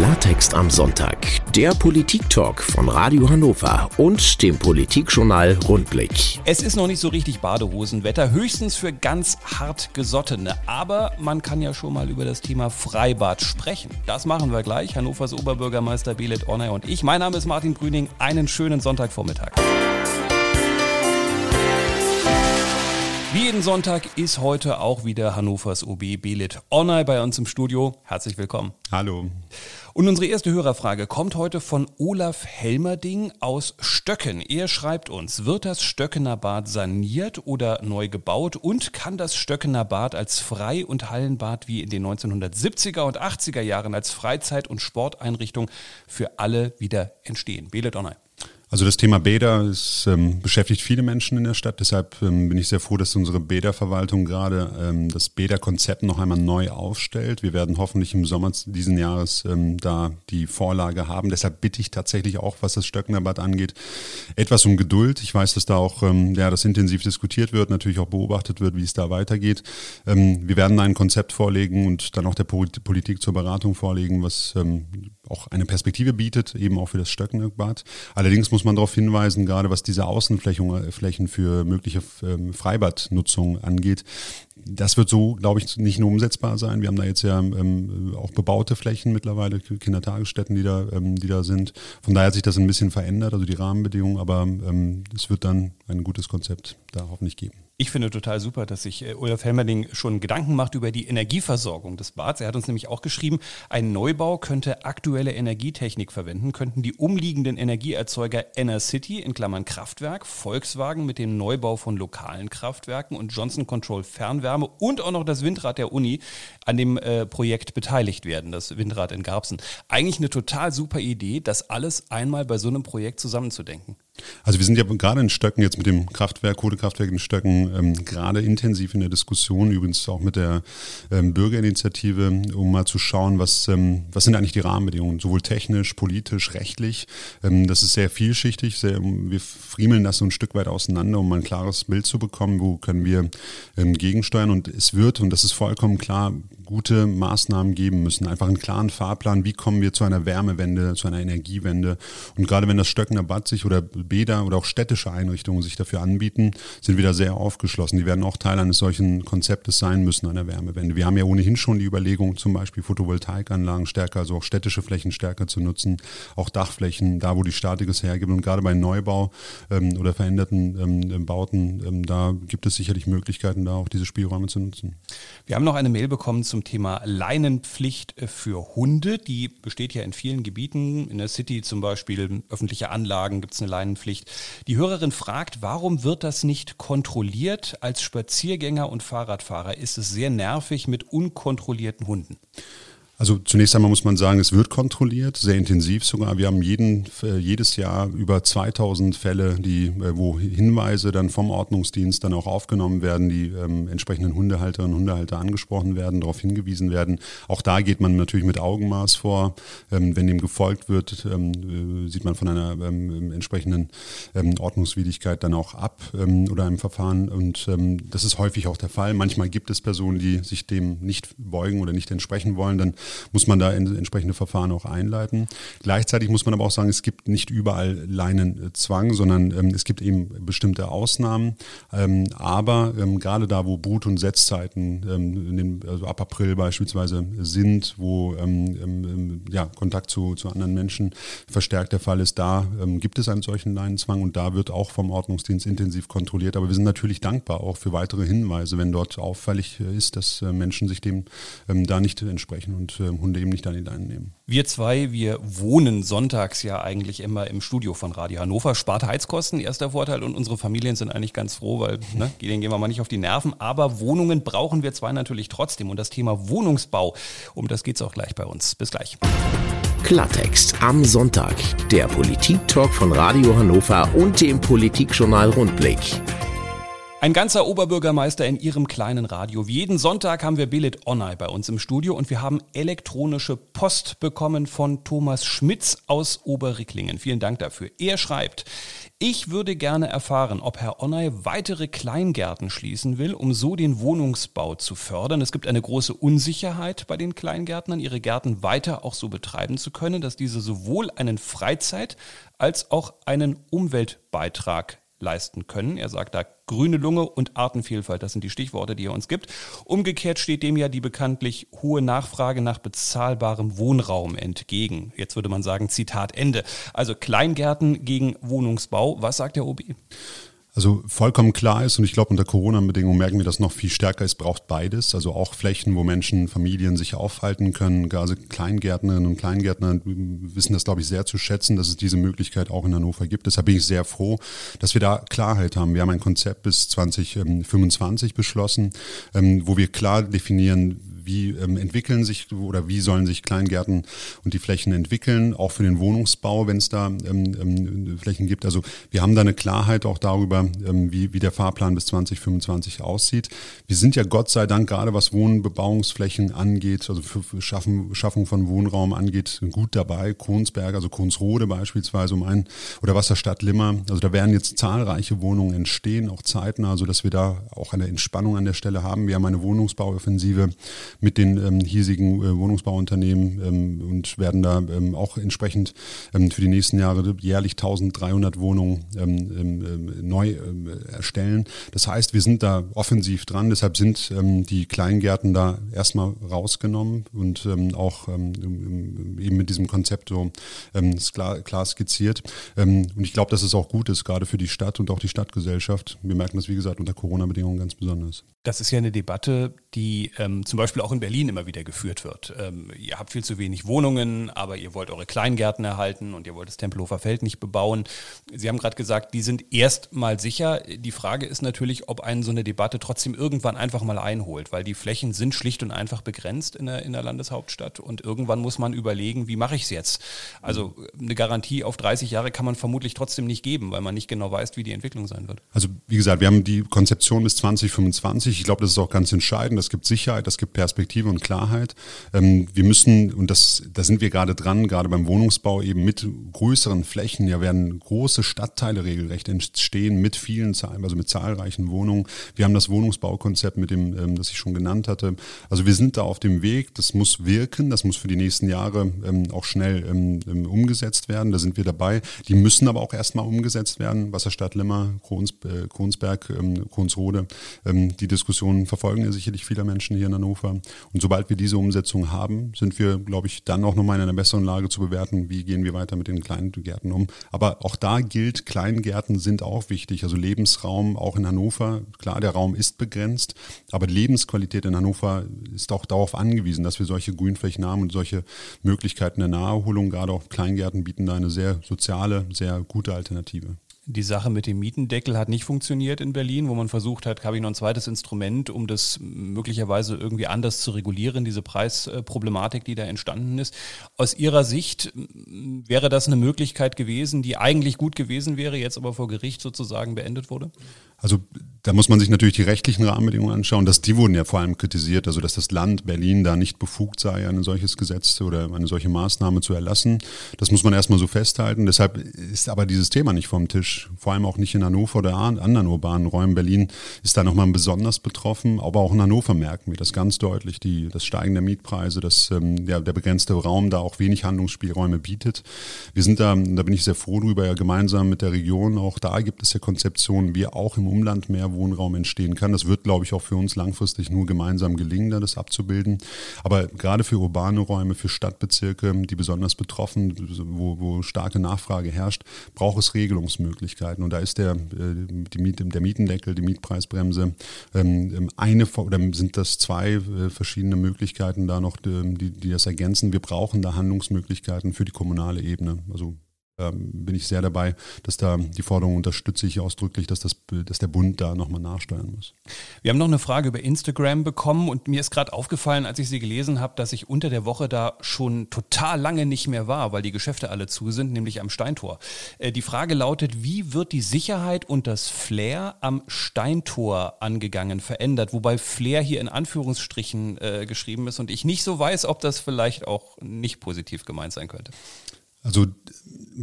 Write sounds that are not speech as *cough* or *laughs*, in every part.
Klartext am Sonntag, der Politik-Talk von Radio Hannover und dem Politikjournal Rundblick. Es ist noch nicht so richtig Badehosenwetter, höchstens für ganz hart gesottene. Aber man kann ja schon mal über das Thema Freibad sprechen. Das machen wir gleich. Hannovers Oberbürgermeister Belet Ornay und ich. Mein Name ist Martin Grüning. Einen schönen Sonntagvormittag. Wie jeden Sonntag ist heute auch wieder Hannovers OB Belit Onay bei uns im Studio. Herzlich willkommen. Hallo. Und unsere erste Hörerfrage kommt heute von Olaf Helmerding aus Stöcken. Er schreibt uns, wird das Stöckener Bad saniert oder neu gebaut und kann das Stöckener Bad als Frei- und Hallenbad wie in den 1970er und 80er Jahren als Freizeit- und Sporteinrichtung für alle wieder entstehen? Belit Onay. Also das Thema Bäder ist, ähm, beschäftigt viele Menschen in der Stadt. Deshalb ähm, bin ich sehr froh, dass unsere Bäderverwaltung gerade ähm, das Bäderkonzept noch einmal neu aufstellt. Wir werden hoffentlich im Sommer diesen Jahres ähm, da die Vorlage haben. Deshalb bitte ich tatsächlich auch, was das Stöckner Bad angeht, etwas um Geduld. Ich weiß, dass da auch ähm, ja, das intensiv diskutiert wird, natürlich auch beobachtet wird, wie es da weitergeht. Ähm, wir werden ein Konzept vorlegen und dann auch der Politik zur Beratung vorlegen, was auch eine Perspektive bietet, eben auch für das Stöckenbad. Allerdings muss man darauf hinweisen, gerade was diese Außenflächen äh, für mögliche ähm, Freibadnutzung angeht, das wird so, glaube ich, nicht nur umsetzbar sein. Wir haben da jetzt ja ähm, auch bebaute Flächen mittlerweile, Kindertagesstätten, die da, ähm, die da sind. Von daher hat sich das ein bisschen verändert, also die Rahmenbedingungen, aber ähm, es wird dann ein gutes Konzept da hoffentlich geben. Ich finde total super, dass sich äh, Olaf Helmerding schon Gedanken macht über die Energieversorgung des Bads. Er hat uns nämlich auch geschrieben, ein Neubau könnte aktuelle Energietechnik verwenden, könnten die umliegenden Energieerzeuger Enercity in Klammern Kraftwerk, Volkswagen mit dem Neubau von lokalen Kraftwerken und Johnson Control Fernwärme und auch noch das Windrad der Uni an dem äh, Projekt beteiligt werden, das Windrad in Garbsen. Eigentlich eine total super Idee, das alles einmal bei so einem Projekt zusammenzudenken. Also wir sind ja gerade in Stöcken jetzt mit dem Kraftwerk, Kohlekraftwerk in Stöcken ähm, gerade intensiv in der Diskussion, übrigens auch mit der ähm, Bürgerinitiative, um mal zu schauen, was, ähm, was sind eigentlich die Rahmenbedingungen, sowohl technisch, politisch, rechtlich. Ähm, das ist sehr vielschichtig, sehr, wir friemeln das so ein Stück weit auseinander, um mal ein klares Bild zu bekommen, wo können wir ähm, gegensteuern. Und es wird, und das ist vollkommen klar, gute Maßnahmen geben müssen. Einfach einen klaren Fahrplan, wie kommen wir zu einer Wärmewende, zu einer Energiewende. Und gerade wenn das Stöckener Bad sich oder Bäder oder auch städtische Einrichtungen sich dafür anbieten, sind wir da sehr aufgeschlossen. Die werden auch Teil eines solchen Konzeptes sein müssen, einer Wärmewende. Wir haben ja ohnehin schon die Überlegung, zum Beispiel Photovoltaikanlagen stärker, also auch städtische Flächen stärker zu nutzen, auch Dachflächen, da wo die Statik es hergibt. Und gerade bei Neubau ähm, oder veränderten ähm, Bauten, ähm, da gibt es sicherlich Möglichkeiten, da auch diese Spielräume zu nutzen. Wir haben noch eine Mail bekommen zum Thema Leinenpflicht für Hunde. Die besteht ja in vielen Gebieten. In der City zum Beispiel, öffentliche Anlagen gibt es eine Leinenpflicht. Die Hörerin fragt, warum wird das nicht kontrolliert? Als Spaziergänger und Fahrradfahrer ist es sehr nervig mit unkontrollierten Hunden. Also zunächst einmal muss man sagen, es wird kontrolliert, sehr intensiv sogar. Wir haben jeden, äh, jedes Jahr über 2000 Fälle, die, äh, wo Hinweise dann vom Ordnungsdienst dann auch aufgenommen werden, die ähm, entsprechenden Hundehalterinnen und Hundehalter angesprochen werden, darauf hingewiesen werden. Auch da geht man natürlich mit Augenmaß vor. Ähm, wenn dem gefolgt wird, ähm, äh, sieht man von einer ähm, entsprechenden ähm, Ordnungswidrigkeit dann auch ab ähm, oder einem Verfahren. Und das ist häufig auch der Fall. Manchmal gibt es Personen, die sich dem nicht beugen oder nicht entsprechen wollen. Dann muss man da entsprechende Verfahren auch einleiten. Gleichzeitig muss man aber auch sagen, es gibt nicht überall Leinenzwang, sondern ähm, es gibt eben bestimmte Ausnahmen. Ähm, aber ähm, gerade da, wo Brut- und Setzzeiten, ähm, den, also ab April beispielsweise sind, wo ähm, ja, Kontakt zu, zu anderen Menschen verstärkt der Fall ist, da gibt es einen solchen Leinenzwang und da wird auch vom Ordnungsdienst intensiv kontrolliert. Aber wir sind natürlich dankbar auch für weitere Hinweise, wenn dort auffällig ist, dass äh, Menschen sich dem da nicht entsprechen. Und äh, Hunde eben nicht an die Leine nehmen. Wir zwei, wir wohnen sonntags ja eigentlich immer im Studio von Radio Hannover. Spart Heizkosten, erster Vorteil. Und unsere Familien sind eigentlich ganz froh, weil ne, *laughs* denen gehen wir mal nicht auf die Nerven. Aber Wohnungen brauchen wir zwei natürlich trotzdem. Und das Thema Wohnungsbau, um das geht es auch gleich bei uns. Bis gleich. Klartext am Sonntag. Der Politik-Talk von Radio Hannover und dem Politikjournal Rundblick. Ein ganzer Oberbürgermeister in Ihrem kleinen Radio. Jeden Sonntag haben wir Billet Onay bei uns im Studio und wir haben elektronische Post bekommen von Thomas Schmitz aus Oberricklingen. Vielen Dank dafür. Er schreibt, ich würde gerne erfahren, ob Herr Onay weitere Kleingärten schließen will, um so den Wohnungsbau zu fördern. Es gibt eine große Unsicherheit bei den Kleingärtnern, ihre Gärten weiter auch so betreiben zu können, dass diese sowohl einen Freizeit- als auch einen Umweltbeitrag leisten können. Er sagt da grüne Lunge und Artenvielfalt, das sind die Stichworte, die er uns gibt. Umgekehrt steht dem ja die bekanntlich hohe Nachfrage nach bezahlbarem Wohnraum entgegen. Jetzt würde man sagen, Zitat Ende. Also Kleingärten gegen Wohnungsbau. Was sagt der OB? Also vollkommen klar ist, und ich glaube, unter Corona-Bedingungen merken wir das noch viel stärker, es braucht beides. Also auch Flächen, wo Menschen, Familien sich aufhalten können. Also Kleingärtnerinnen und Kleingärtner wissen das, glaube ich, sehr zu schätzen, dass es diese Möglichkeit auch in Hannover gibt. Deshalb bin ich sehr froh, dass wir da Klarheit haben. Wir haben ein Konzept bis 2025 beschlossen, ähm, wo wir klar definieren, wie ähm, entwickeln sich oder wie sollen sich Kleingärten und die Flächen entwickeln, auch für den Wohnungsbau, wenn es da ähm, ähm, Flächen gibt. Also wir haben da eine Klarheit auch darüber, ähm, wie, wie der Fahrplan bis 2025 aussieht. Wir sind ja Gott sei Dank gerade was Wohnbebauungsflächen angeht, also für, für Schaffen, Schaffung von Wohnraum angeht, gut dabei. Kronsberg, also Kronsrode beispielsweise um ein oder Wasserstadt Limmer. Also da werden jetzt zahlreiche Wohnungen entstehen, auch zeitnah, sodass wir da auch eine Entspannung an der Stelle haben. Wir haben eine Wohnungsbauoffensive mit den ähm, hiesigen äh, Wohnungsbauunternehmen ähm, und werden da ähm, auch entsprechend ähm, für die nächsten Jahre jährlich 1300 Wohnungen ähm, ähm, neu erstellen. Das heißt, wir sind da offensiv dran, deshalb sind die Kleingärten da erstmal rausgenommen und auch eben mit diesem Konzept so klar, klar skizziert. und ich glaube, dass es auch gut ist, gerade für die Stadt und auch die Stadtgesellschaft. Wir merken das, wie gesagt, unter Corona-Bedingungen ganz besonders. Das ist ja eine Debatte, die zum Beispiel auch in Berlin immer wieder geführt wird. Ähm, ihr habt viel zu wenig Wohnungen, aber ihr wollt eure Kleingärten erhalten und ihr wollt das Tempelhofer Feld nicht bebauen. Sie haben gerade gesagt, die sind erstmal sicher. Die Frage ist natürlich, ob einen so eine Debatte trotzdem irgendwann einfach mal einholt, weil die Flächen sind schlicht und einfach begrenzt in der, in der Landeshauptstadt und irgendwann muss man überlegen, wie mache ich es jetzt? Also eine Garantie auf 30 Jahre kann man vermutlich trotzdem nicht geben, weil man nicht genau weiß, wie die Entwicklung sein wird. Also wie gesagt, wir haben die Konzeption bis 2025 ich glaube, das ist auch ganz entscheidend. Das gibt Sicherheit, das gibt Perspektive und Klarheit. Ähm, wir müssen, und das, da sind wir gerade dran, gerade beim Wohnungsbau eben mit größeren Flächen, ja werden große Stadtteile regelrecht entstehen mit vielen, also mit zahlreichen Wohnungen. Wir haben das Wohnungsbaukonzept mit dem, ähm, das ich schon genannt hatte. Also wir sind da auf dem Weg. Das muss wirken. Das muss für die nächsten Jahre ähm, auch schnell umgesetzt werden. Da sind wir dabei. Die müssen aber auch erstmal umgesetzt werden. Wasserstadt Limmer, Krons, äh, Kronsberg, Kronsrode. Die Diskussionen verfolgen ja sicherlich viele Menschen hier in Hannover. Und sobald wir diese Umsetzung haben, sind wir, glaube ich, dann auch nochmal in einer besseren Lage zu bewerten, wie gehen wir weiter mit den kleinen Gärten um. Aber auch da gilt, Kleingärten sind auch wichtig. Also Lebensraum auch in Hannover. Klar, der Raum ist begrenzt, aber Lebensqualität in Hannover ist auch darauf angewiesen, dass wir solche Grünflächen haben und solche Möglichkeiten der Naherholung, gerade auch Kleingärten bieten da eine sehr soziale, sehr gute Alternative. Die Sache mit dem Mietendeckel hat nicht funktioniert in Berlin, wo man versucht hat, habe ich noch ein zweites Instrument, um das möglicherweise irgendwie anders zu regulieren, diese Preisproblematik, die da entstanden ist. Aus Ihrer Sicht wäre das eine Möglichkeit gewesen, die eigentlich gut gewesen wäre, jetzt aber vor Gericht sozusagen beendet wurde? Also da muss man sich natürlich die rechtlichen Rahmenbedingungen anschauen. Dass die wurden ja vor allem kritisiert, also dass das Land Berlin da nicht befugt sei, ein solches Gesetz oder eine solche Maßnahme zu erlassen. Das muss man erstmal so festhalten. Deshalb ist aber dieses Thema nicht vom Tisch. Vor allem auch nicht in Hannover oder anderen urbanen Räumen. Berlin ist da nochmal besonders betroffen, aber auch in Hannover merken wir das ganz deutlich. Die, das Steigen der Mietpreise, dass ähm, der, der begrenzte Raum da auch wenig Handlungsspielräume bietet. Wir sind da, da bin ich sehr froh drüber, ja gemeinsam mit der Region. Auch da gibt es ja Konzeptionen, wir auch im Umland mehr Wohnraum entstehen kann. Das wird, glaube ich, auch für uns langfristig nur gemeinsam gelingen, das abzubilden. Aber gerade für urbane Räume, für Stadtbezirke, die besonders betroffen, wo, wo starke Nachfrage herrscht, braucht es Regelungsmöglichkeiten. Und da ist der, äh, Miet, der Mietendeckel, die Mietpreisbremse ähm, eine oder sind das zwei äh, verschiedene Möglichkeiten da noch, die, die das ergänzen. Wir brauchen da Handlungsmöglichkeiten für die kommunale Ebene. Also ähm, bin ich sehr dabei, dass da die Forderung unterstütze ich ausdrücklich, dass, das, dass der Bund da nochmal nachsteuern muss. Wir haben noch eine Frage über Instagram bekommen und mir ist gerade aufgefallen, als ich sie gelesen habe, dass ich unter der Woche da schon total lange nicht mehr war, weil die Geschäfte alle zu sind, nämlich am Steintor. Äh, die Frage lautet, wie wird die Sicherheit und das Flair am Steintor angegangen, verändert? Wobei Flair hier in Anführungsstrichen äh, geschrieben ist und ich nicht so weiß, ob das vielleicht auch nicht positiv gemeint sein könnte. Also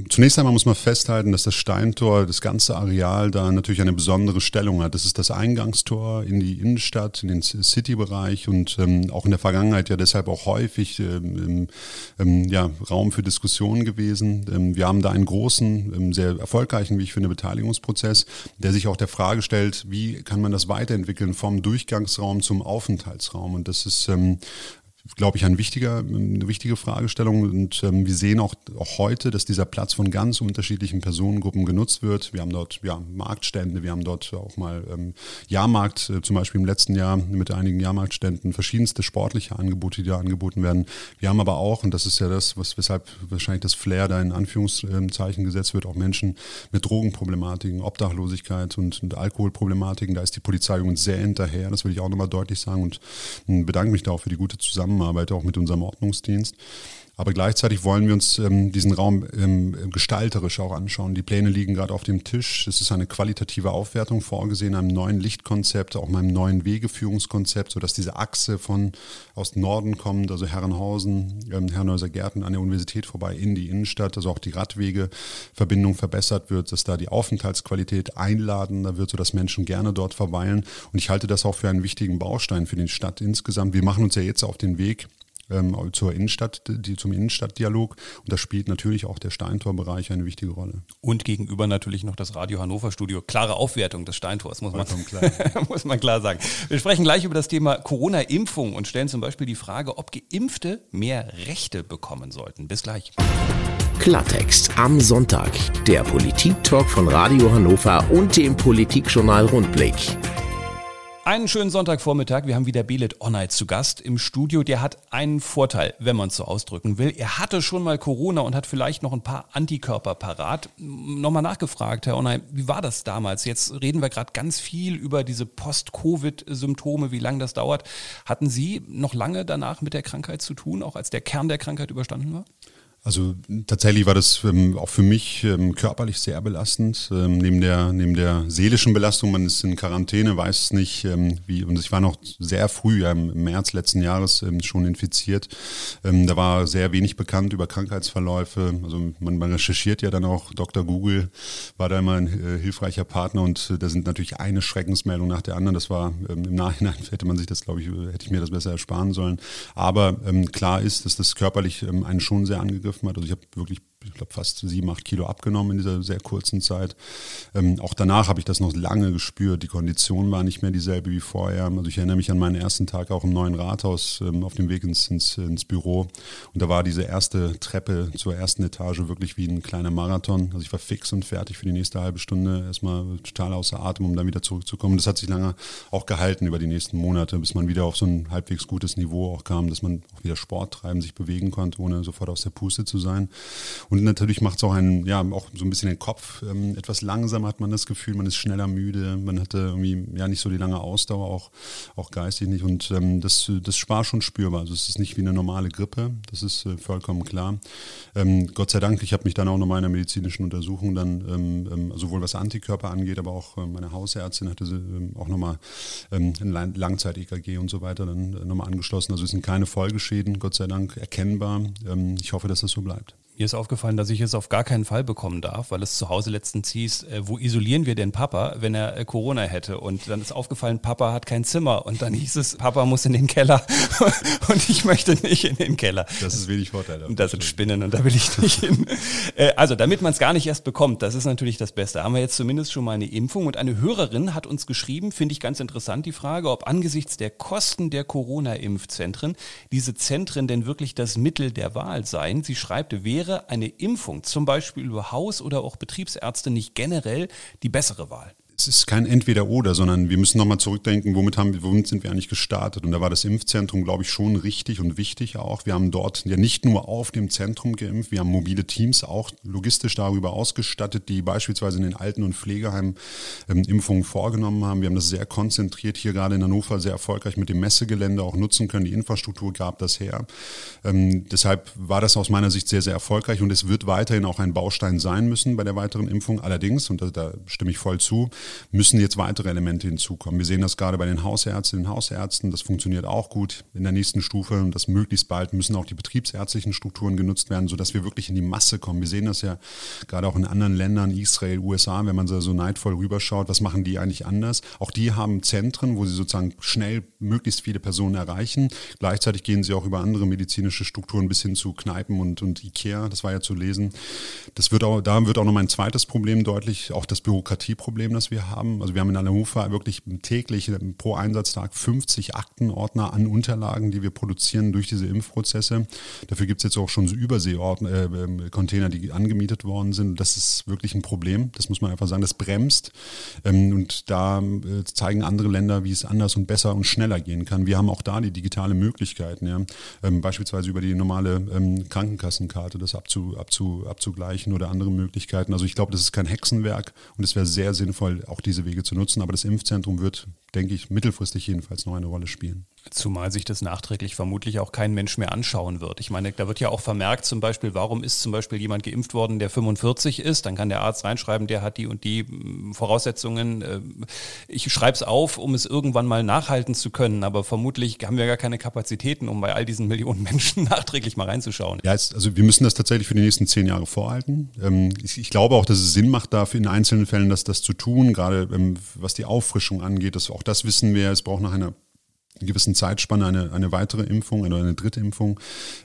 zunächst einmal muss man festhalten, dass das Steintor, das ganze Areal da natürlich eine besondere Stellung hat. Das ist das Eingangstor in die Innenstadt, in den City-Bereich und ähm, auch in der Vergangenheit ja deshalb auch häufig ähm, ähm, ja, Raum für Diskussionen gewesen. Ähm, wir haben da einen großen, ähm, sehr erfolgreichen, wie ich finde, Beteiligungsprozess, der sich auch der Frage stellt, wie kann man das weiterentwickeln vom Durchgangsraum zum Aufenthaltsraum. Und das ist ähm, glaube ich, ein wichtiger, eine wichtige Fragestellung. Und ähm, wir sehen auch, auch heute, dass dieser Platz von ganz unterschiedlichen Personengruppen genutzt wird. Wir haben dort ja, Marktstände, wir haben dort auch mal ähm, Jahrmarkt, äh, zum Beispiel im letzten Jahr mit einigen Jahrmarktständen, verschiedenste sportliche Angebote, die da angeboten werden. Wir haben aber auch, und das ist ja das, was, weshalb wahrscheinlich das Flair da in Anführungszeichen gesetzt wird, auch Menschen mit Drogenproblematiken, Obdachlosigkeit und, und Alkoholproblematiken. Da ist die Polizei übrigens sehr hinterher, das will ich auch nochmal deutlich sagen und äh, bedanke mich da auch für die gute Zusammenarbeit Zusammenarbeit auch mit unserem Ordnungsdienst. Aber gleichzeitig wollen wir uns ähm, diesen Raum ähm, gestalterisch auch anschauen. Die Pläne liegen gerade auf dem Tisch. Es ist eine qualitative Aufwertung vorgesehen, einem neuen Lichtkonzept, auch meinem neuen Wegeführungskonzept, sodass diese Achse von aus Norden kommt, also Herrenhausen, ähm, Herrenhäuser Gärten an der Universität vorbei in die Innenstadt, also auch die Radwegeverbindung verbessert wird, dass da die Aufenthaltsqualität einladender wird, sodass Menschen gerne dort verweilen. Und ich halte das auch für einen wichtigen Baustein für die Stadt insgesamt. Wir machen uns ja jetzt auf den Weg, ähm, zur Innenstadt, die, zum Innenstadtdialog. Und da spielt natürlich auch der Steintorbereich eine wichtige Rolle. Und gegenüber natürlich noch das Radio Hannover Studio. Klare Aufwertung des Steintors, muss man, klar. *laughs* muss man klar sagen. Wir sprechen gleich über das Thema Corona-Impfung und stellen zum Beispiel die Frage, ob Geimpfte mehr Rechte bekommen sollten. Bis gleich. Klartext am Sonntag. Der Politik-Talk von Radio Hannover und dem Politikjournal Rundblick. Einen schönen Sonntagvormittag. Wir haben wieder Belet Onay zu Gast im Studio. Der hat einen Vorteil, wenn man es so ausdrücken will. Er hatte schon mal Corona und hat vielleicht noch ein paar Antikörper parat. Nochmal nachgefragt, Herr Onay, wie war das damals? Jetzt reden wir gerade ganz viel über diese Post-Covid-Symptome, wie lange das dauert. Hatten Sie noch lange danach mit der Krankheit zu tun, auch als der Kern der Krankheit überstanden war? Also tatsächlich war das ähm, auch für mich ähm, körperlich sehr belastend. Ähm, neben, der, neben der seelischen Belastung, man ist in Quarantäne, weiß es nicht, ähm, wie, und ich war noch sehr früh, ja, im März letzten Jahres ähm, schon infiziert. Ähm, da war sehr wenig bekannt über Krankheitsverläufe. Also man, man, recherchiert ja dann auch, Dr. Google war da immer ein äh, hilfreicher Partner und äh, da sind natürlich eine Schreckensmeldung nach der anderen. Das war im Nachhinein *laughs* hätte man sich das, glaube ich, hätte ich mir das besser ersparen sollen. Aber klar ist, dass das körperlich einen schon sehr angegriffen hat. Also ich habe wirklich ich glaube, fast sieben, acht Kilo abgenommen in dieser sehr kurzen Zeit. Ähm, auch danach habe ich das noch lange gespürt. Die Kondition war nicht mehr dieselbe wie vorher. Also ich erinnere mich an meinen ersten Tag auch im neuen Rathaus ähm, auf dem Weg ins, ins, ins, Büro. Und da war diese erste Treppe zur ersten Etage wirklich wie ein kleiner Marathon. Also ich war fix und fertig für die nächste halbe Stunde. Erstmal total außer Atem, um dann wieder zurückzukommen. Das hat sich lange auch gehalten über die nächsten Monate, bis man wieder auf so ein halbwegs gutes Niveau auch kam, dass man auch wieder Sport treiben, sich bewegen konnte, ohne sofort aus der Puste zu sein. Und natürlich macht es auch einen, ja, auch so ein bisschen den Kopf ähm, etwas langsamer, hat man das Gefühl, man ist schneller müde, man hatte irgendwie ja nicht so die lange Ausdauer, auch, auch geistig nicht. Und ähm, das, das war schon spürbar. Also es ist nicht wie eine normale Grippe, das ist äh, vollkommen klar. Ähm, Gott sei Dank, ich habe mich dann auch nochmal in einer medizinischen Untersuchung dann, ähm, ähm, sowohl was Antikörper angeht, aber auch äh, meine Hausärztin hatte ähm, auch nochmal ähm, ein Langzeit-EKG und so weiter dann äh, nochmal angeschlossen. Also es sind keine Folgeschäden, Gott sei Dank, erkennbar. Ähm, ich hoffe, dass das so bleibt. Mir ist aufgefallen, dass ich es auf gar keinen Fall bekommen darf, weil es zu Hause letztens hieß, äh, wo isolieren wir den Papa, wenn er äh, Corona hätte? Und dann ist aufgefallen, Papa hat kein Zimmer. Und dann hieß es, Papa muss in den Keller *laughs* und ich möchte nicht in den Keller. Das ist wenig Vorteil. Und das sind Spinnen und da will ich nicht hin. *laughs* Äh, also, damit man es gar nicht erst bekommt, das ist natürlich das Beste. Haben wir jetzt zumindest schon mal eine Impfung. Und eine Hörerin hat uns geschrieben, finde ich ganz interessant, die Frage, ob angesichts der Kosten der Corona-Impfzentren diese Zentren denn wirklich das Mittel der Wahl seien. Sie schreibt, wäre wäre eine Impfung zum Beispiel über Haus- oder auch Betriebsärzte nicht generell die bessere Wahl? Es ist kein Entweder-Oder, sondern wir müssen nochmal zurückdenken, womit, haben, womit sind wir eigentlich gestartet? Und da war das Impfzentrum, glaube ich, schon richtig und wichtig auch. Wir haben dort ja nicht nur auf dem Zentrum geimpft, wir haben mobile Teams auch logistisch darüber ausgestattet, die beispielsweise in den Alten- und Pflegeheimen ähm, Impfungen vorgenommen haben. Wir haben das sehr konzentriert hier gerade in Hannover sehr erfolgreich mit dem Messegelände auch nutzen können. Die Infrastruktur gab das her. Ähm, deshalb war das aus meiner Sicht sehr, sehr erfolgreich und es wird weiterhin auch ein Baustein sein müssen bei der weiteren Impfung. Allerdings, und da, da stimme ich voll zu, müssen jetzt weitere Elemente hinzukommen. Wir sehen das gerade bei den Hausärztinnen und Hausärzten, das funktioniert auch gut. In der nächsten Stufe, und das möglichst bald, müssen auch die betriebsärztlichen Strukturen genutzt werden, sodass wir wirklich in die Masse kommen. Wir sehen das ja gerade auch in anderen Ländern, Israel, USA, wenn man so neidvoll rüberschaut, was machen die eigentlich anders? Auch die haben Zentren, wo sie sozusagen schnell möglichst viele Personen erreichen. Gleichzeitig gehen sie auch über andere medizinische Strukturen bis hin zu Kneipen und, und Ikea, das war ja zu lesen. Das wird auch, da wird auch noch mein zweites Problem deutlich, auch das Bürokratieproblem, das wir haben. Also wir haben in Hannover wirklich täglich pro Einsatztag 50 Aktenordner an Unterlagen, die wir produzieren durch diese Impfprozesse. Dafür gibt es jetzt auch schon so Überseecontainer, äh, die angemietet worden sind. Das ist wirklich ein Problem. Das muss man einfach sagen. Das bremst. Ähm, und da äh, zeigen andere Länder, wie es anders und besser und schneller gehen kann. Wir haben auch da die digitale Möglichkeiten, ja. Ähm, beispielsweise über die normale ähm, Krankenkassenkarte das abzu, abzu, abzugleichen oder andere Möglichkeiten. Also ich glaube, das ist kein Hexenwerk und es wäre sehr sinnvoll, auch diese Wege zu nutzen. Aber das Impfzentrum wird, denke ich, mittelfristig jedenfalls noch eine Rolle spielen. Zumal sich das nachträglich vermutlich auch kein Mensch mehr anschauen wird. Ich meine, da wird ja auch vermerkt zum Beispiel, warum ist zum Beispiel jemand geimpft worden, der 45 ist. Dann kann der Arzt reinschreiben, der hat die und die hm, Voraussetzungen. Ähm, ich schreibe es auf, um es irgendwann mal nachhalten zu können. Aber vermutlich haben wir gar keine Kapazitäten, um bei all diesen *laughs* Millionen Menschen nachträglich mal reinzuschauen. Ja, also wir müssen das tatsächlich für die nächsten zehn Jahre vorhalten. Ähm, ich glaube auch, dass es Sinn macht, dafür in einzelnen Fällen das, das zu tun, gerade ähm, was die Auffrischung angeht. Das, auch das wissen wir. Es braucht nach einer gewissen Zeitspanne eine, eine weitere Impfung oder eine dritte Impfung.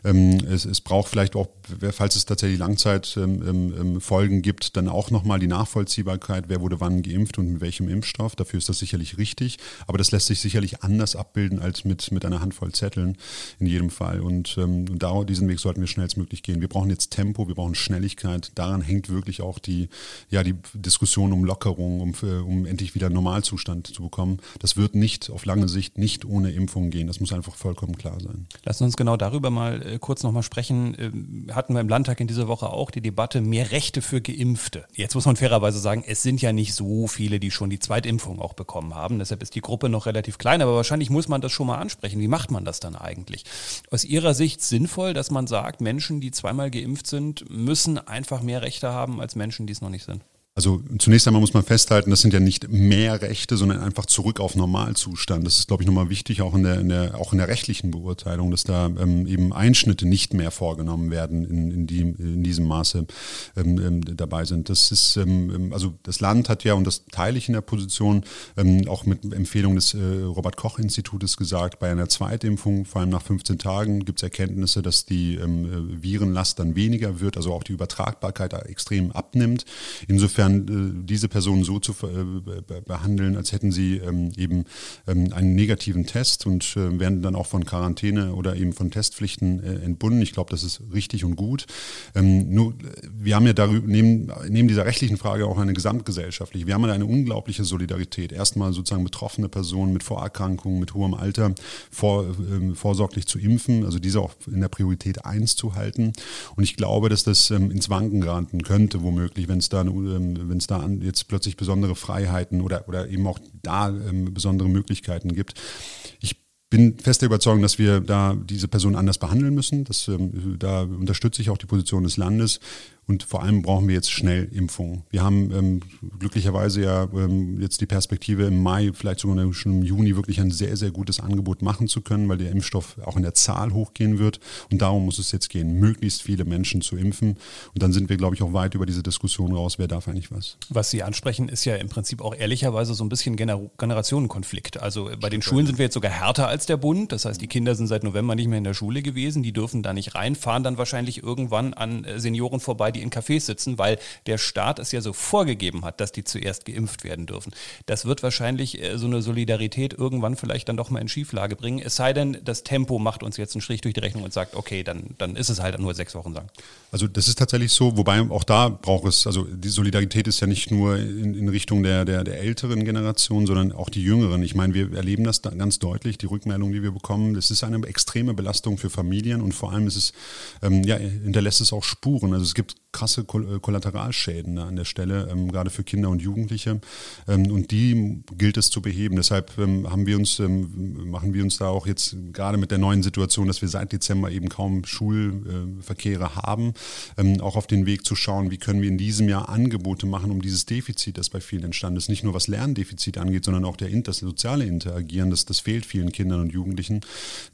Ähm, es, es braucht vielleicht auch, falls es tatsächlich Langzeitfolgen ähm, ähm, gibt, dann auch nochmal die Nachvollziehbarkeit, wer wurde wann geimpft und mit welchem Impfstoff. Dafür ist das sicherlich richtig, aber das lässt sich sicherlich anders abbilden als mit, mit einer Handvoll Zetteln in jedem Fall. Und, ähm, und da, diesen Weg sollten wir schnellstmöglich gehen. Wir brauchen jetzt Tempo, wir brauchen Schnelligkeit. Daran hängt wirklich auch die, ja, die Diskussion um Lockerung, um, um endlich wieder Normalzustand zu bekommen. Das wird nicht auf lange Sicht nicht ohne ohne Impfung gehen. Das muss einfach vollkommen klar sein. Lassen uns genau darüber mal äh, kurz nochmal sprechen. Ähm, hatten wir im Landtag in dieser Woche auch die Debatte mehr Rechte für Geimpfte. Jetzt muss man fairerweise sagen, es sind ja nicht so viele, die schon die Zweitimpfung auch bekommen haben. Deshalb ist die Gruppe noch relativ klein, aber wahrscheinlich muss man das schon mal ansprechen. Wie macht man das dann eigentlich? Aus Ihrer Sicht sinnvoll, dass man sagt, Menschen, die zweimal geimpft sind, müssen einfach mehr Rechte haben als Menschen, die es noch nicht sind? Also zunächst einmal muss man festhalten, das sind ja nicht mehr Rechte, sondern einfach zurück auf Normalzustand. Das ist, glaube ich, nochmal wichtig, auch in der, in der, auch in der rechtlichen Beurteilung, dass da ähm, eben Einschnitte nicht mehr vorgenommen werden in, in, die, in diesem Maße ähm, ähm, dabei sind. Das ist, ähm, ähm, also das Land hat ja, und das teile ich in der Position, ähm, auch mit Empfehlung des äh, Robert-Koch-Institutes gesagt, bei einer Zweitimpfung, vor allem nach 15 Tagen, gibt es Erkenntnisse, dass die ähm, Virenlast dann weniger wird, also auch die Übertragbarkeit extrem abnimmt. Insofern insofern äh, diese Personen so zu äh, behandeln, als hätten sie ähm, eben ähm, einen negativen Test und äh, werden dann auch von Quarantäne oder eben von Testpflichten entbunden. Ich glaube, das ist richtig und gut. Ähm, nur, wir haben ja darüber, neben, neben dieser rechtlichen Frage auch eine gesamtgesellschaftliche. Wir haben eine unglaubliche Solidarität. Erstmal sozusagen betroffene Personen mit Vorerkrankungen, mit hohem Alter vor, vorsorglich zu impfen, also diese auch in der Priorität 1 zu halten. Und ich glaube, dass das ins Wanken geraten könnte, womöglich, wenn es da eine wenn es da jetzt plötzlich besondere Freiheiten oder, oder eben auch da ähm, besondere Möglichkeiten gibt. Ich bin fest der Überzeugung, dass wir da diese Person anders behandeln müssen. Das, ähm, da unterstütze ich auch die Position des Landes. Und vor allem brauchen wir jetzt schnell Impfungen. Wir haben ähm, glücklicherweise ja ähm, jetzt die Perspektive im Mai, vielleicht sogar schon im Juni, wirklich ein sehr, sehr gutes Angebot machen zu können, weil der Impfstoff auch in der Zahl hochgehen wird. Und darum muss es jetzt gehen, möglichst viele Menschen zu impfen. Und dann sind wir, glaube ich, auch weit über diese Diskussion raus, wer darf eigentlich was. Was Sie ansprechen, ist ja im Prinzip auch ehrlicherweise so ein bisschen Gener Generationenkonflikt. Also bei den Schulen sind wir jetzt sogar härter als der Bund. Das heißt, die Kinder sind seit November nicht mehr in der Schule gewesen. Die dürfen da nicht rein, fahren dann wahrscheinlich irgendwann an äh, Senioren vorbei, die in Cafés sitzen, weil der Staat es ja so vorgegeben hat, dass die zuerst geimpft werden dürfen. Das wird wahrscheinlich äh, so eine Solidarität irgendwann vielleicht dann doch mal in Schieflage bringen. Es sei denn, das Tempo macht uns jetzt einen Strich durch die Rechnung und sagt, okay, dann, dann ist es halt nur sechs Wochen lang. Also das ist tatsächlich so, wobei auch da braucht es, also die Solidarität ist ja nicht nur in, in Richtung der, der, der älteren Generation, sondern auch die jüngeren. Ich meine, wir erleben das da ganz deutlich, die Rückmeldungen, die wir bekommen. Das ist eine extreme Belastung für Familien und vor allem ist es, ähm, ja, hinterlässt es auch Spuren. Also es gibt krasse äh, Kollateralschäden an der Stelle, ähm, gerade für Kinder und Jugendliche. Ähm, und die gilt es zu beheben. Deshalb ähm, haben wir uns, ähm, machen wir uns da auch jetzt gerade mit der neuen Situation, dass wir seit Dezember eben kaum Schulverkehre haben, ähm, auch auf den Weg zu schauen, wie können wir in diesem Jahr Angebote machen, um dieses Defizit, das bei vielen entstanden ist, nicht nur was Lerndefizit angeht, sondern auch der, das soziale Interagieren, das, das fehlt vielen Kindern und Jugendlichen,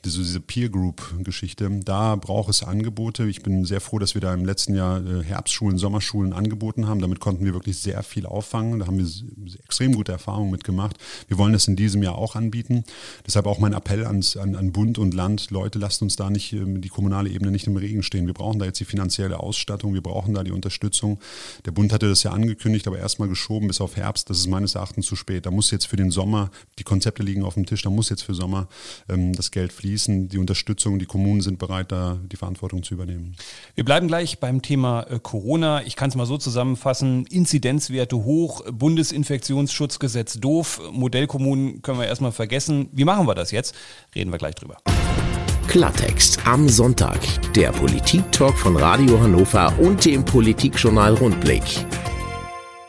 diese, diese Peer-Group-Geschichte. Da braucht es Angebote. Ich bin sehr froh, dass wir da im letzten Jahr äh, Herbstschulen, Sommerschulen angeboten haben. Damit konnten wir wirklich sehr viel auffangen. Da haben wir extrem gute Erfahrungen mitgemacht. Wir wollen das in diesem Jahr auch anbieten. Deshalb auch mein Appell ans, an, an Bund und Land. Leute, lasst uns da nicht, ähm, die kommunale Ebene nicht im Regen stehen. Wir brauchen da jetzt die finanzielle Ausstattung. Wir brauchen da die Unterstützung. Der Bund hatte das ja angekündigt, aber erstmal geschoben bis auf Herbst. Das ist meines Erachtens zu spät. Da muss jetzt für den Sommer, die Konzepte liegen auf dem Tisch, da muss jetzt für Sommer ähm, das Geld fließen. Die Unterstützung, die Kommunen sind bereit, da die Verantwortung zu übernehmen. Wir bleiben gleich beim Thema äh, Corona. Ich kann es mal so zusammenfassen. Inzidenzwerte hoch, Bundesinfektionsschutzgesetz doof, Modellkommunen können wir erstmal vergessen. Wie machen wir das jetzt? Reden wir gleich drüber. Klartext am Sonntag. Der Politik-Talk von Radio Hannover und dem Politikjournal Rundblick.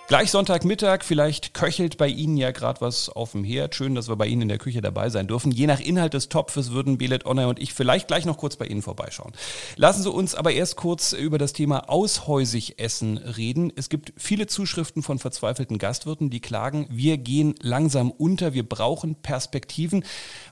Gleich Sonntagmittag, vielleicht köchelt bei Ihnen ja gerade was auf dem Herd. Schön, dass wir bei Ihnen in der Küche dabei sein dürfen. Je nach Inhalt des Topfes würden Belet Honor und ich vielleicht gleich noch kurz bei Ihnen vorbeischauen. Lassen Sie uns aber erst kurz über das Thema aushäusig essen reden. Es gibt viele Zuschriften von verzweifelten Gastwirten, die klagen, wir gehen langsam unter, wir brauchen Perspektiven.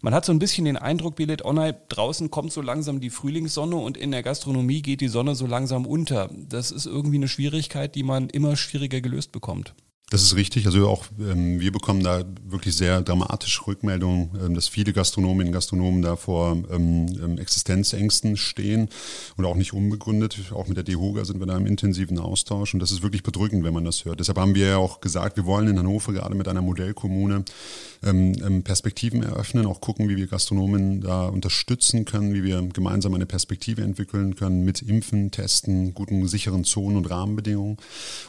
Man hat so ein bisschen den Eindruck, Belet Honor, draußen kommt so langsam die Frühlingssonne und in der Gastronomie geht die Sonne so langsam unter. Das ist irgendwie eine Schwierigkeit, die man immer schwieriger gelöst bekommt kommt. Das ist richtig. Also auch ähm, wir bekommen da wirklich sehr dramatische Rückmeldungen, ähm, dass viele Gastronominnen und Gastronomen da vor ähm, ähm, Existenzängsten stehen und auch nicht unbegründet. Auch mit der DEHOGA sind wir da im intensiven Austausch und das ist wirklich bedrückend, wenn man das hört. Deshalb haben wir ja auch gesagt, wir wollen in Hannover gerade mit einer Modellkommune ähm, ähm, Perspektiven eröffnen, auch gucken, wie wir Gastronomen da unterstützen können, wie wir gemeinsam eine Perspektive entwickeln können mit Impfen, Testen, guten, sicheren Zonen und Rahmenbedingungen.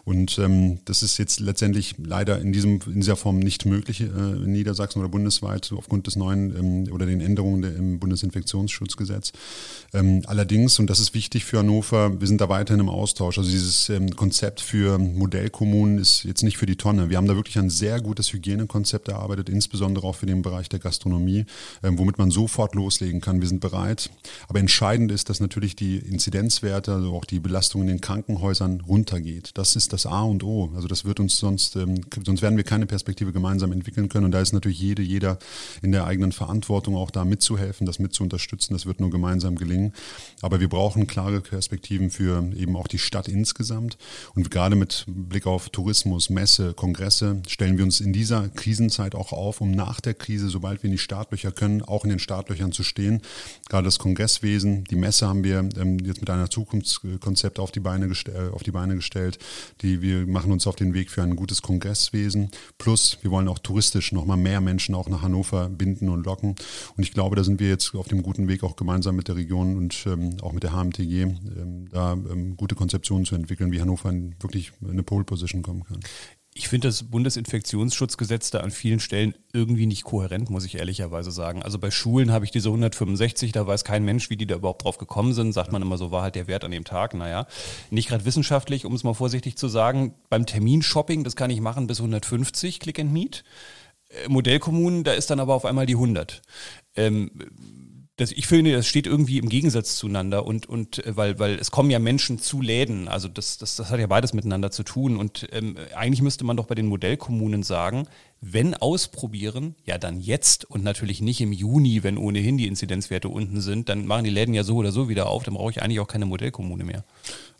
Und das ist jetzt letztendlich letztendlich leider in, diesem, in dieser Form nicht möglich äh, in Niedersachsen oder bundesweit aufgrund des neuen ähm, oder den Änderungen der, im Bundesinfektionsschutzgesetz. Ähm, allerdings, und das ist wichtig für Hannover, wir sind da weiterhin im Austausch. Also dieses ähm, Konzept für Modellkommunen ist jetzt nicht für die Tonne. Wir haben da wirklich ein sehr gutes Hygienekonzept erarbeitet, insbesondere auch für den Bereich der Gastronomie, ähm, womit man sofort loslegen kann. Wir sind bereit. Aber entscheidend ist, dass natürlich die Inzidenzwerte, also auch die Belastung in den Krankenhäusern runtergeht. Das ist das A und O. Also das wird uns sonst sonst, ähm, sonst werden wir keine Perspektive gemeinsam entwickeln können. Und da ist natürlich jede, jeder in der eigenen Verantwortung auch da mitzuhelfen, das mitzuunterstützen. Das wird nur gemeinsam gelingen. Aber wir brauchen klare Perspektiven für eben auch die Stadt insgesamt. Und gerade mit Blick auf Tourismus, Messe, Kongresse stellen wir uns in dieser Krisenzeit auch auf, um nach der Krise, sobald wir in die Startlöcher können, auch in den Startlöchern zu stehen. Gerade das Kongresswesen, die Messe haben wir ähm, jetzt mit einer Zukunftskonzept auf die Beine, äh, auf die Beine gestellt. Die, wir machen uns auf den Weg für einen gutes Kongresswesen. Plus, wir wollen auch touristisch nochmal mehr Menschen auch nach Hannover binden und locken. Und ich glaube, da sind wir jetzt auf dem guten Weg, auch gemeinsam mit der Region und ähm, auch mit der HMTG, ähm, da ähm, gute Konzeptionen zu entwickeln, wie Hannover in wirklich eine Pole Position kommen kann. Ich finde das Bundesinfektionsschutzgesetz da an vielen Stellen irgendwie nicht kohärent, muss ich ehrlicherweise sagen. Also bei Schulen habe ich diese 165, da weiß kein Mensch, wie die da überhaupt drauf gekommen sind. Sagt man immer so, war halt der Wert an dem Tag. Naja, nicht gerade wissenschaftlich, um es mal vorsichtig zu sagen. Beim Terminshopping, das kann ich machen bis 150 Click and Meet. Äh, Modellkommunen, da ist dann aber auf einmal die 100. Ähm, das, ich finde, das steht irgendwie im Gegensatz zueinander und, und äh, weil, weil es kommen ja Menschen zu Läden, also das, das, das hat ja beides miteinander zu tun. Und ähm, eigentlich müsste man doch bei den Modellkommunen sagen, Wenn ausprobieren, ja dann jetzt und natürlich nicht im Juni, wenn ohnehin die Inzidenzwerte unten sind. Dann machen die Läden ja so oder so wieder auf. Dann brauche ich eigentlich auch keine Modellkommune mehr.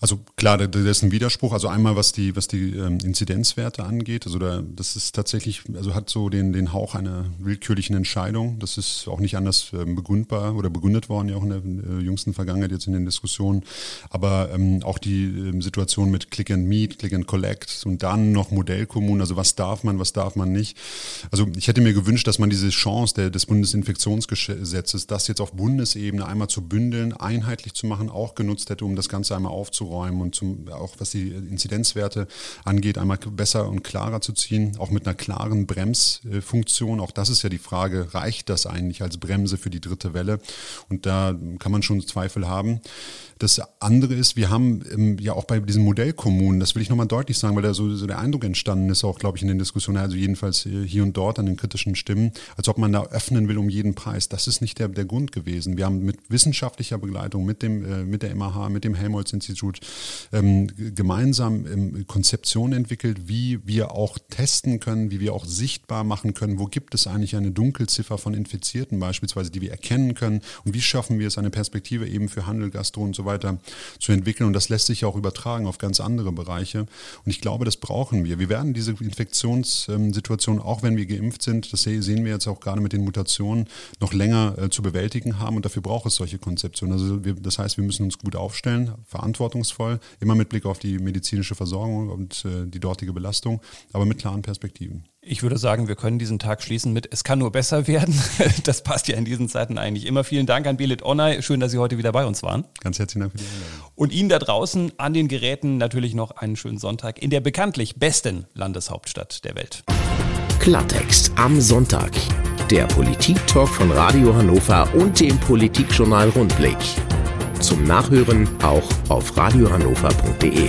Also klar, das ist ein Widerspruch. Also einmal was die, was die ähm, Inzidenzwerte angeht. Also da, das ist tatsächlich, also hat so den, den Hauch einer willkürlichen Entscheidung. Das ist auch nicht anders ähm, begründbar oder begründet worden, ja auch in der jüngsten Vergangenheit jetzt in den Diskussionen. Aber ähm, auch die ähm, Situation mit Click and Meet, Click and Collect und dann noch Modellkommunen. Also was darf man, was darf man nicht. Also ich hätte mir gewünscht, dass man diese Chance der, des Bundesinfektionsgesetzes, das jetzt auf Bundesebene einmal zu bündeln, einheitlich zu machen, auch genutzt hätte, um das Ganze einmal aufzuräumen aufzuräumen und zum, auch was die Inzidenzwerte angeht, einmal besser und klarer zu ziehen, auch mit einer klaren Bremsfunktion. Auch das ist ja die Frage, reicht das eigentlich als Bremse für die dritte Welle? Und da kann man schon Zweifel haben. Das andere ist, wir haben ähm, ja auch bei diesen Modellkommunen, das will ich nochmal deutlich sagen, weil da so, so der Eindruck entstanden ist, auch glaube ich in den Diskussionen, also jedenfalls hier und dort an den kritischen Stimmen, als ob man da öffnen will um jeden Preis. Das ist nicht der, der Grund gewesen. Wir haben mit wissenschaftlicher Begleitung, mit, dem, äh, mit der MAH, mit dem Helmholtz-Institut ähm, gemeinsam ähm, Konzeptionen entwickelt, wie wir auch testen können, wie wir auch sichtbar machen können, wo gibt es eigentlich eine Dunkelziffer von Infizierten beispielsweise, die wir erkennen können und wie schaffen wir es, eine Perspektive eben für Handel, Gastro und so weiter zu entwickeln. Und das lässt sich auch übertragen auf ganz andere Bereiche. Und ich glaube, das brauchen wir. Wir werden diese Infektionssituation, auch wenn wir geimpft sind, das sehen wir jetzt auch gerade mit den Mutationen, noch länger äh, zu bewältigen haben. Und dafür braucht es solche Konzeptionen. Also wir, das heißt, wir müssen uns gut aufstellen, verantwortungsvoll, immer mit Blick auf die medizinische Versorgung und äh, die dortige Belastung, aber mit klaren Perspektiven. Ich würde sagen, wir können diesen Tag schließen mit Es kann nur besser werden. *laughs* Das passt ja in diesen Zeiten eigentlich immer. Vielen Dank an Belit Onay. Schön, dass Sie heute wieder bei uns waren. Ganz herzlichen Dank für die Einladung. Und Ihnen da draußen an den Geräten natürlich noch einen schönen Sonntag in der bekanntlich besten Landeshauptstadt der Welt. Klartext am Sonntag. Der Politik-Talk von Radio Hannover und dem Politikjournal Rundblick. Zum Nachhören auch auf radiohannover.de.